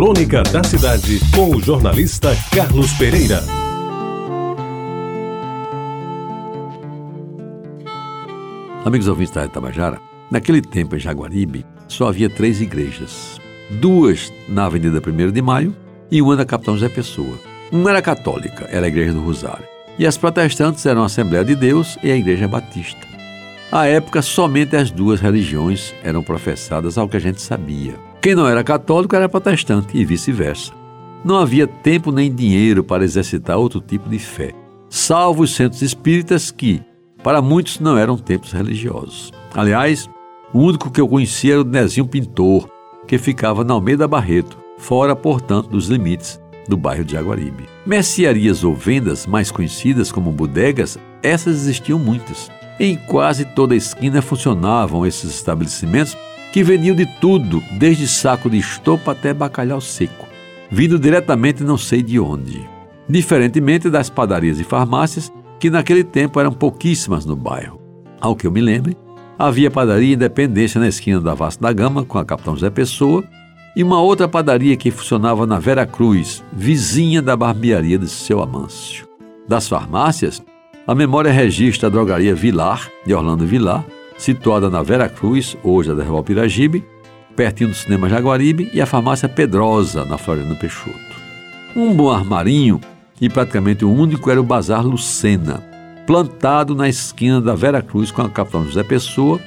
Crônica da Cidade, com o jornalista Carlos Pereira. Amigos ouvintes da Itabajara, naquele tempo em Jaguaribe só havia três igrejas. Duas na Avenida 1 de Maio e uma na Capitão José Pessoa. Uma era católica, era a Igreja do Rosário. E as protestantes eram a Assembleia de Deus e a Igreja Batista. À época, somente as duas religiões eram professadas ao que a gente sabia. Quem não era católico era protestante e vice-versa. Não havia tempo nem dinheiro para exercitar outro tipo de fé, salvo os centros espíritas que, para muitos, não eram templos religiosos. Aliás, o único que eu conhecia era o Nezinho Pintor, que ficava na Almeida Barreto, fora, portanto, dos limites do bairro de Jaguaribe. Mercearias ou vendas, mais conhecidas como bodegas, essas existiam muitas. Em quase toda esquina funcionavam esses estabelecimentos que vendiam de tudo, desde saco de estopa até bacalhau seco, vindo diretamente não sei de onde. Diferentemente das padarias e farmácias, que naquele tempo eram pouquíssimas no bairro. Ao que eu me lembre, havia padaria Independência na esquina da Vasta da Gama, com a Capitão José Pessoa, e uma outra padaria que funcionava na Vera Cruz, vizinha da barbearia de seu Amâncio. Das farmácias, a memória registra a drogaria Vilar, de Orlando Vilar, situada na Vera Cruz, hoje a Derval Piragibe, pertinho do cinema Jaguaribe, e a farmácia Pedrosa, na Floriano Peixoto. Um bom armarinho, e praticamente o único, era o Bazar Lucena, plantado na esquina da Vera Cruz com a Capitão José Pessoa,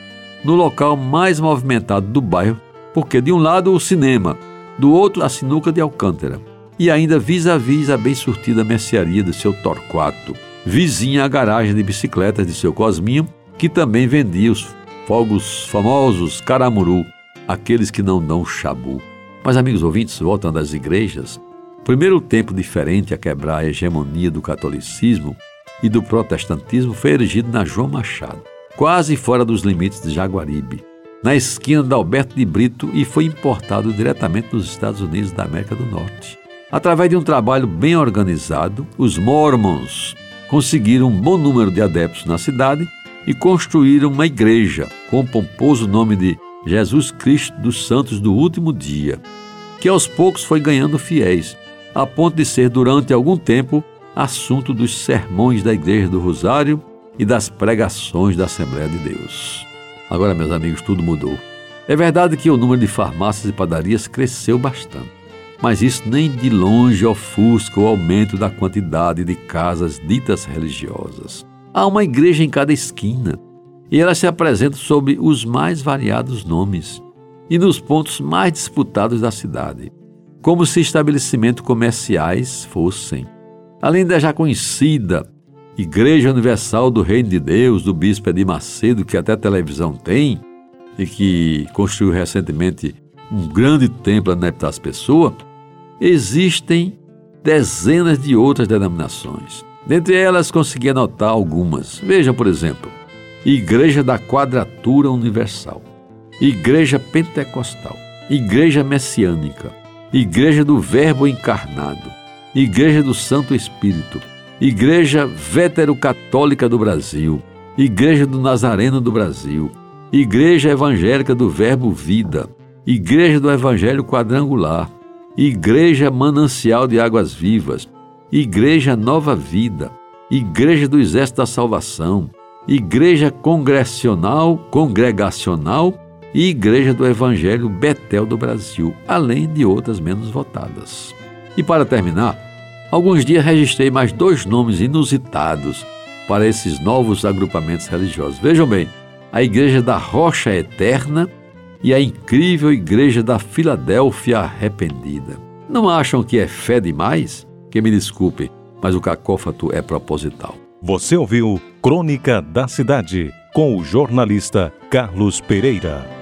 no local mais movimentado do bairro, porque de um lado o cinema, do outro a sinuca de Alcântara, e ainda vis-a-vis -vis a bem surtida mercearia do seu Torquato, vizinha à garagem de bicicletas de seu Cosminho, que também vendia os fogos famosos caramuru, aqueles que não dão chabu. Mas, amigos ouvintes, voltando às igrejas, primeiro tempo diferente a quebrar a hegemonia do catolicismo e do protestantismo foi erigido na João Machado, quase fora dos limites de Jaguaribe, na esquina da Alberto de Brito e foi importado diretamente dos Estados Unidos da América do Norte. Através de um trabalho bem organizado, os Mormons conseguiram um bom número de adeptos na cidade e construíram uma igreja com o pomposo nome de Jesus Cristo dos Santos do Último Dia, que aos poucos foi ganhando fiéis, a ponto de ser durante algum tempo assunto dos sermões da Igreja do Rosário e das pregações da Assembleia de Deus. Agora, meus amigos, tudo mudou. É verdade que o número de farmácias e padarias cresceu bastante mas isso nem de longe ofusca o aumento da quantidade de casas ditas religiosas. Há uma igreja em cada esquina e ela se apresenta sob os mais variados nomes e nos pontos mais disputados da cidade, como se estabelecimentos comerciais fossem. Além da já conhecida Igreja Universal do Reino de Deus, do Bispo Edir Macedo, que até televisão tem e que construiu recentemente um grande templo na Epitácio Pessoa, Existem dezenas de outras denominações. Dentre elas, consegui anotar algumas. Veja, por exemplo, Igreja da Quadratura Universal, Igreja Pentecostal, Igreja Messiânica, Igreja do Verbo Encarnado, Igreja do Santo Espírito, Igreja Vétero-Católica do Brasil, Igreja do Nazareno do Brasil, Igreja Evangélica do Verbo Vida, Igreja do Evangelho Quadrangular, Igreja Manancial de Águas Vivas, Igreja Nova Vida, Igreja do Exército da Salvação, Igreja Congressional, Congregacional e Igreja do Evangelho Betel do Brasil, além de outras menos votadas. E para terminar, alguns dias registrei mais dois nomes inusitados para esses novos agrupamentos religiosos. Vejam bem, a Igreja da Rocha Eterna e a incrível Igreja da Filadélfia Arrependida. Não acham que é fé demais? Que me desculpe, mas o cacófato é proposital. Você ouviu Crônica da Cidade com o jornalista Carlos Pereira.